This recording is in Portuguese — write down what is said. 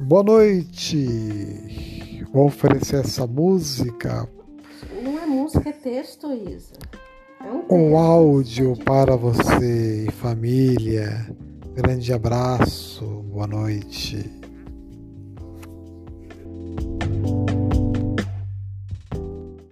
Boa noite. Vou oferecer essa música. Não é música, é texto, Isa. É um, um áudio para você e família. Grande abraço. Boa noite.